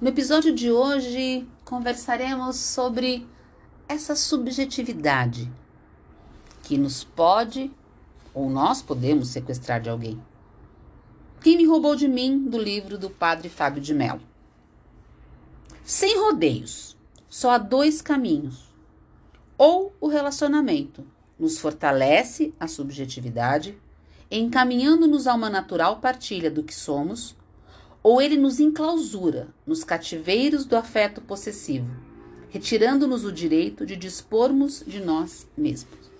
No episódio de hoje conversaremos sobre essa subjetividade que nos pode ou nós podemos sequestrar de alguém. Quem me roubou de mim do livro do padre Fábio de Mello. Sem rodeios, só há dois caminhos. Ou o relacionamento nos fortalece a subjetividade, encaminhando-nos a uma natural partilha do que somos, ou ele nos enclausura nos cativeiros do afeto possessivo, retirando-nos o direito de dispormos de nós mesmos.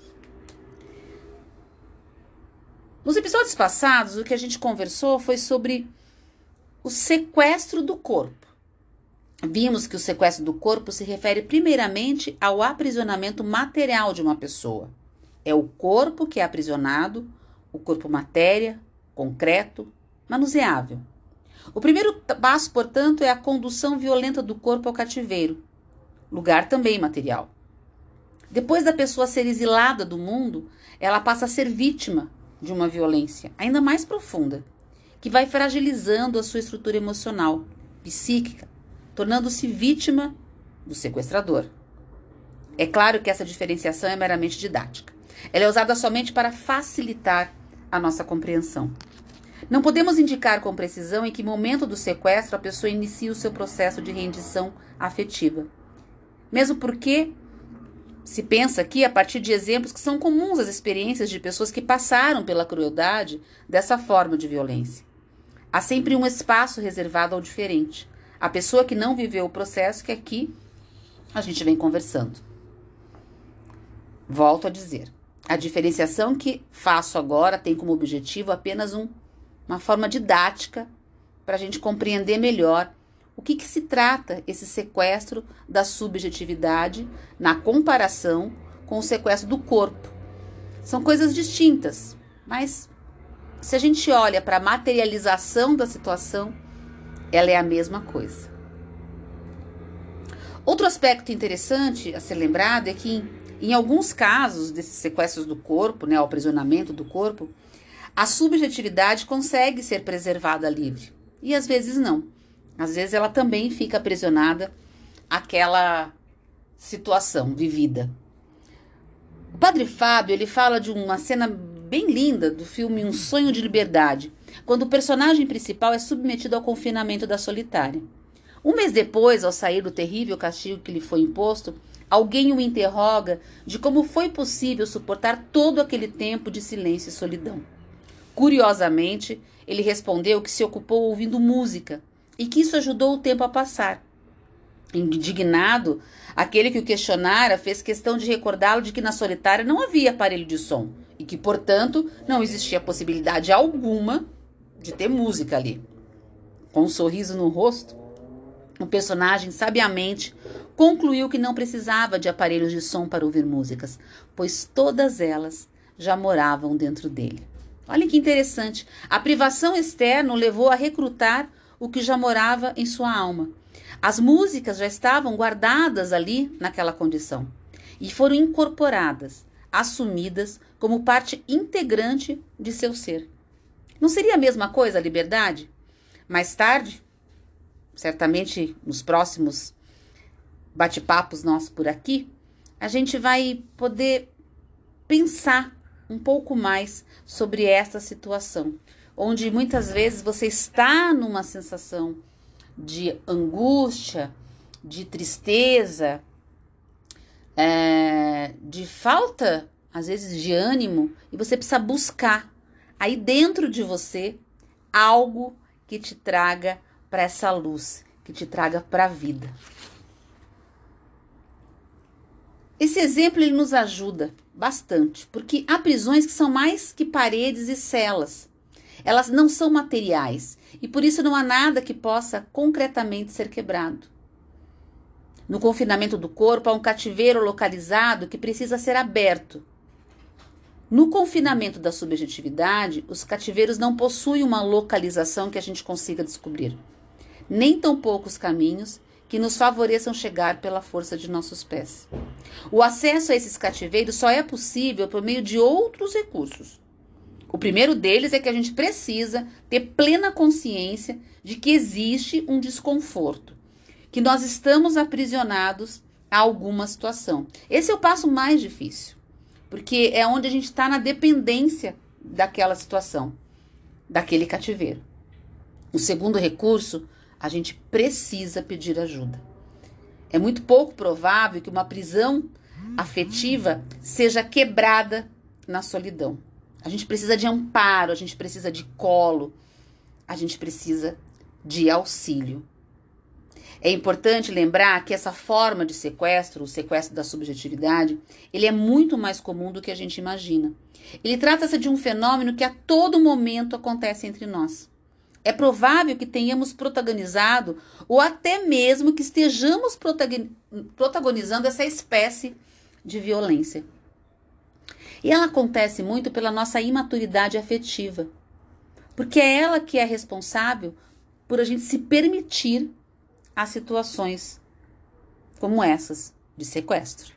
Nos episódios passados, o que a gente conversou foi sobre o sequestro do corpo. Vimos que o sequestro do corpo se refere primeiramente ao aprisionamento material de uma pessoa. É o corpo que é aprisionado, o corpo matéria, concreto, manuseável. O primeiro passo, portanto, é a condução violenta do corpo ao cativeiro, lugar também material. Depois da pessoa ser exilada do mundo, ela passa a ser vítima de uma violência ainda mais profunda, que vai fragilizando a sua estrutura emocional, psíquica, tornando-se vítima do sequestrador. É claro que essa diferenciação é meramente didática. Ela é usada somente para facilitar a nossa compreensão. Não podemos indicar com precisão em que momento do sequestro a pessoa inicia o seu processo de rendição afetiva. Mesmo porque se pensa aqui a partir de exemplos que são comuns às experiências de pessoas que passaram pela crueldade dessa forma de violência. Há sempre um espaço reservado ao diferente. A pessoa que não viveu o processo que aqui a gente vem conversando. Volto a dizer, a diferenciação que faço agora tem como objetivo apenas um, uma forma didática para a gente compreender melhor o que, que se trata esse sequestro da subjetividade na comparação com o sequestro do corpo. São coisas distintas, mas se a gente olha para a materialização da situação, ela é a mesma coisa. Outro aspecto interessante a ser lembrado é que, em, em alguns casos desses sequestros do corpo, né, o aprisionamento do corpo, a subjetividade consegue ser preservada livre e às vezes não. Às vezes ela também fica aprisionada àquela situação vivida. O Padre Fábio ele fala de uma cena bem linda do filme Um Sonho de Liberdade, quando o personagem principal é submetido ao confinamento da solitária. Um mês depois, ao sair do terrível castigo que lhe foi imposto, alguém o interroga de como foi possível suportar todo aquele tempo de silêncio e solidão. Curiosamente, ele respondeu que se ocupou ouvindo música e que isso ajudou o tempo a passar. Indignado, aquele que o questionara fez questão de recordá-lo de que na solitária não havia aparelho de som e que, portanto, não existia possibilidade alguma de ter música ali. Com um sorriso no rosto, o personagem sabiamente concluiu que não precisava de aparelhos de som para ouvir músicas, pois todas elas já moravam dentro dele. Olha que interessante. A privação externa o levou a recrutar o que já morava em sua alma. As músicas já estavam guardadas ali naquela condição e foram incorporadas, assumidas como parte integrante de seu ser. Não seria a mesma coisa a liberdade? Mais tarde, certamente nos próximos bate-papos nossos por aqui, a gente vai poder pensar um pouco mais sobre essa situação onde muitas vezes você está numa sensação de angústia, de tristeza, é, de falta, às vezes, de ânimo, e você precisa buscar aí dentro de você algo que te traga para essa luz, que te traga para a vida. Esse exemplo ele nos ajuda bastante, porque há prisões que são mais que paredes e celas. Elas não são materiais e por isso não há nada que possa concretamente ser quebrado. No confinamento do corpo há um cativeiro localizado que precisa ser aberto. No confinamento da subjetividade, os cativeiros não possuem uma localização que a gente consiga descobrir, nem tão poucos caminhos que nos favoreçam chegar pela força de nossos pés. O acesso a esses cativeiros só é possível por meio de outros recursos, o primeiro deles é que a gente precisa ter plena consciência de que existe um desconforto que nós estamos aprisionados a alguma situação. Esse é o passo mais difícil, porque é onde a gente está na dependência daquela situação, daquele cativeiro. O segundo recurso, a gente precisa pedir ajuda. É muito pouco provável que uma prisão afetiva seja quebrada na solidão. A gente precisa de amparo, a gente precisa de colo, a gente precisa de auxílio. É importante lembrar que essa forma de sequestro, o sequestro da subjetividade, ele é muito mais comum do que a gente imagina. Ele trata-se de um fenômeno que a todo momento acontece entre nós. É provável que tenhamos protagonizado ou até mesmo que estejamos protagonizando essa espécie de violência. E ela acontece muito pela nossa imaturidade afetiva, porque é ela que é responsável por a gente se permitir as situações como essas de sequestro.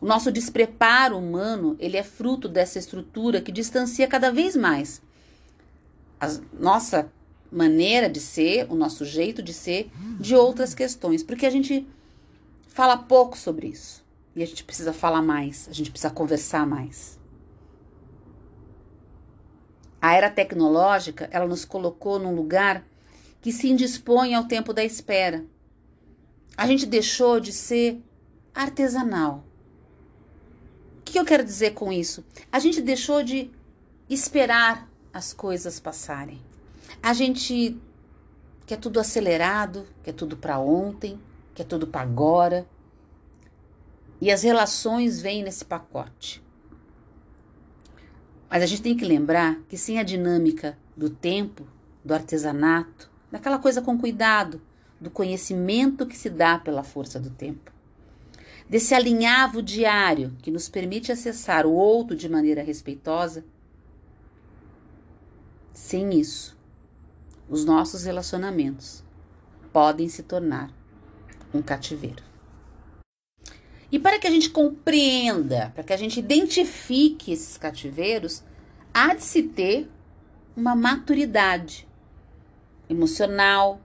O nosso despreparo humano, ele é fruto dessa estrutura que distancia cada vez mais a nossa maneira de ser, o nosso jeito de ser, de outras questões, porque a gente fala pouco sobre isso. E a gente precisa falar mais, a gente precisa conversar mais. A era tecnológica, ela nos colocou num lugar que se indispõe ao tempo da espera. A gente deixou de ser artesanal. O que eu quero dizer com isso? A gente deixou de esperar as coisas passarem. A gente quer tudo acelerado, quer tudo para ontem, quer tudo para agora. E as relações vêm nesse pacote. Mas a gente tem que lembrar que sem a dinâmica do tempo, do artesanato, daquela coisa com cuidado, do conhecimento que se dá pela força do tempo, desse alinhavo diário que nos permite acessar o outro de maneira respeitosa, sem isso, os nossos relacionamentos podem se tornar um cativeiro. E para que a gente compreenda, para que a gente identifique esses cativeiros, há de se ter uma maturidade emocional,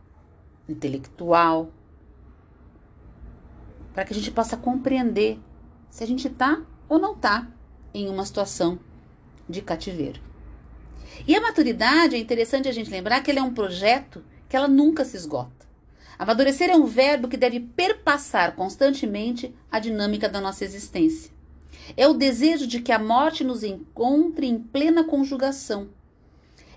intelectual, para que a gente possa compreender se a gente está ou não está em uma situação de cativeiro. E a maturidade, é interessante a gente lembrar que ela é um projeto que ela nunca se esgota. Amadurecer é um verbo que deve perpassar constantemente a dinâmica da nossa existência. É o desejo de que a morte nos encontre em plena conjugação.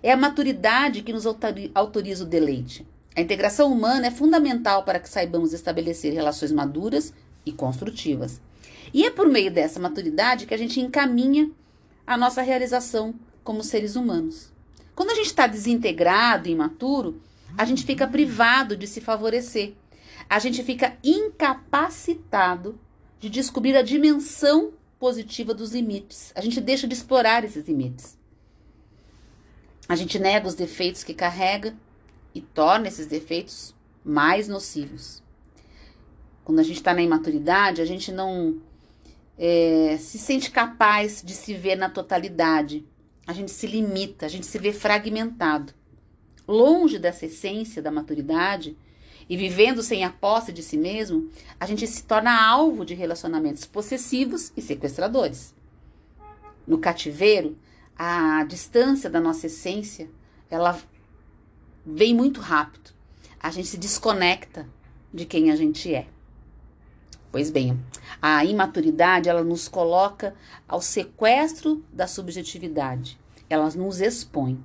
É a maturidade que nos autoriza o deleite. A integração humana é fundamental para que saibamos estabelecer relações maduras e construtivas. E é por meio dessa maturidade que a gente encaminha a nossa realização como seres humanos. Quando a gente está desintegrado e imaturo, a gente fica privado de se favorecer. A gente fica incapacitado de descobrir a dimensão positiva dos limites. A gente deixa de explorar esses limites. A gente nega os defeitos que carrega e torna esses defeitos mais nocivos. Quando a gente está na imaturidade, a gente não é, se sente capaz de se ver na totalidade a gente se limita, a gente se vê fragmentado. Longe dessa essência da maturidade e vivendo sem a posse de si mesmo, a gente se torna alvo de relacionamentos possessivos e sequestradores. No cativeiro, a distância da nossa essência, ela vem muito rápido. A gente se desconecta de quem a gente é. Pois bem, a imaturidade ela nos coloca ao sequestro da subjetividade. Ela nos expõe.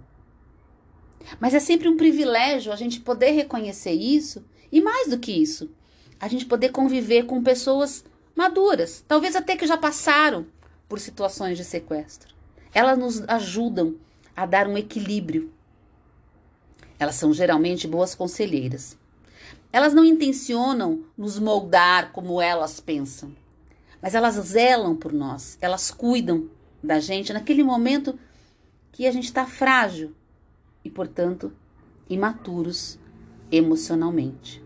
Mas é sempre um privilégio a gente poder reconhecer isso e mais do que isso, a gente poder conviver com pessoas maduras, talvez até que já passaram por situações de sequestro. Elas nos ajudam a dar um equilíbrio. Elas são geralmente boas conselheiras. Elas não intencionam nos moldar como elas pensam, mas elas zelam por nós, elas cuidam da gente naquele momento que a gente está frágil e, portanto, imaturos emocionalmente.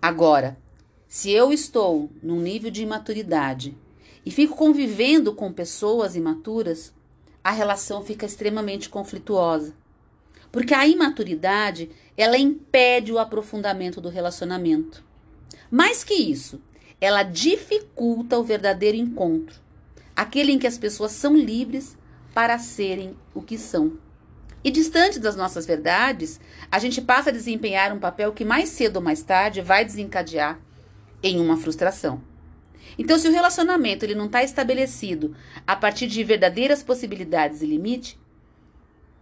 Agora, se eu estou num nível de imaturidade e fico convivendo com pessoas imaturas, a relação fica extremamente conflituosa. Porque a imaturidade, ela impede o aprofundamento do relacionamento. Mais que isso, ela dificulta o verdadeiro encontro, aquele em que as pessoas são livres para serem o que são. E distante das nossas verdades, a gente passa a desempenhar um papel que mais cedo ou mais tarde vai desencadear em uma frustração. Então, se o relacionamento ele não está estabelecido a partir de verdadeiras possibilidades e limite,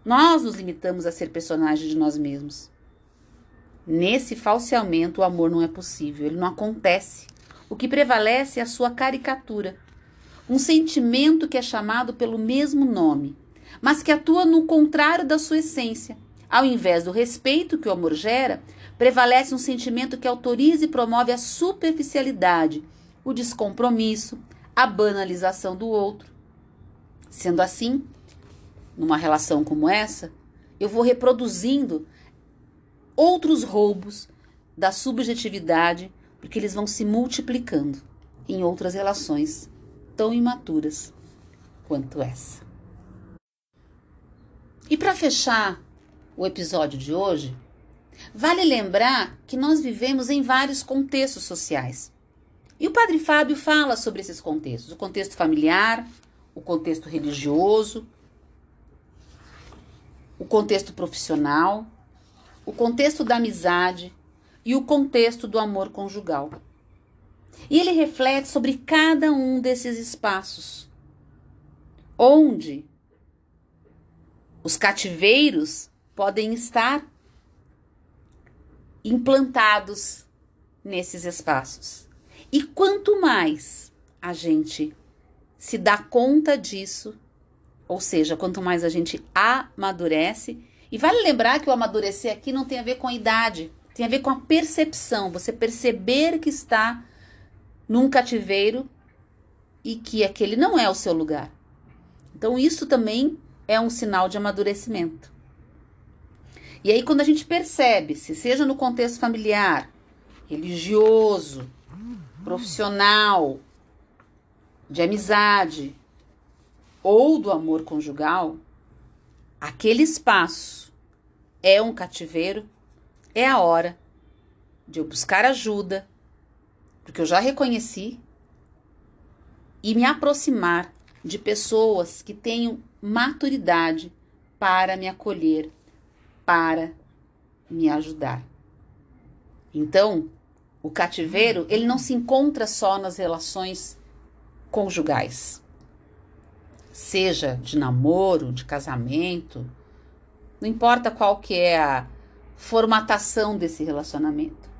nós nos limitamos a ser personagens de nós mesmos. Nesse falseamento, o amor não é possível, ele não acontece. O que prevalece é a sua caricatura. Um sentimento que é chamado pelo mesmo nome, mas que atua no contrário da sua essência. Ao invés do respeito que o amor gera, prevalece um sentimento que autoriza e promove a superficialidade, o descompromisso, a banalização do outro. Sendo assim, numa relação como essa, eu vou reproduzindo outros roubos da subjetividade, porque eles vão se multiplicando em outras relações tão imaturas quanto essa. E para fechar o episódio de hoje, vale lembrar que nós vivemos em vários contextos sociais. E o Padre Fábio fala sobre esses contextos: o contexto familiar, o contexto religioso, o contexto profissional, o contexto da amizade e o contexto do amor conjugal. E ele reflete sobre cada um desses espaços, onde os cativeiros podem estar implantados nesses espaços. E quanto mais a gente se dá conta disso, ou seja, quanto mais a gente amadurece, e vale lembrar que o amadurecer aqui não tem a ver com a idade, tem a ver com a percepção, você perceber que está num cativeiro e que aquele não é o seu lugar. Então, isso também é um sinal de amadurecimento. E aí, quando a gente percebe, se seja no contexto familiar, religioso, profissional, de amizade, ou do amor conjugal, aquele espaço é um cativeiro, é a hora de eu buscar ajuda, porque eu já reconheci, e me aproximar de pessoas que tenham maturidade para me acolher, para me ajudar. Então, o cativeiro, ele não se encontra só nas relações conjugais seja de namoro, de casamento, não importa qual que é a formatação desse relacionamento.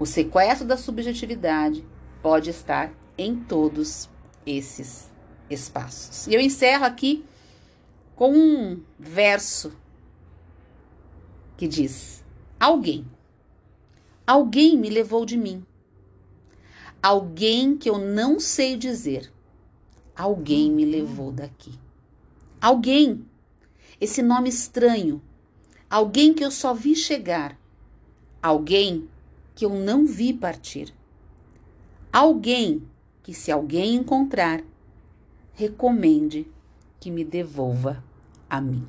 O sequestro da subjetividade pode estar em todos esses espaços. E eu encerro aqui com um verso que diz: Alguém, alguém me levou de mim, alguém que eu não sei dizer, Alguém me levou daqui. Alguém. Esse nome estranho. Alguém que eu só vi chegar. Alguém que eu não vi partir. Alguém que, se alguém encontrar, recomende que me devolva a mim.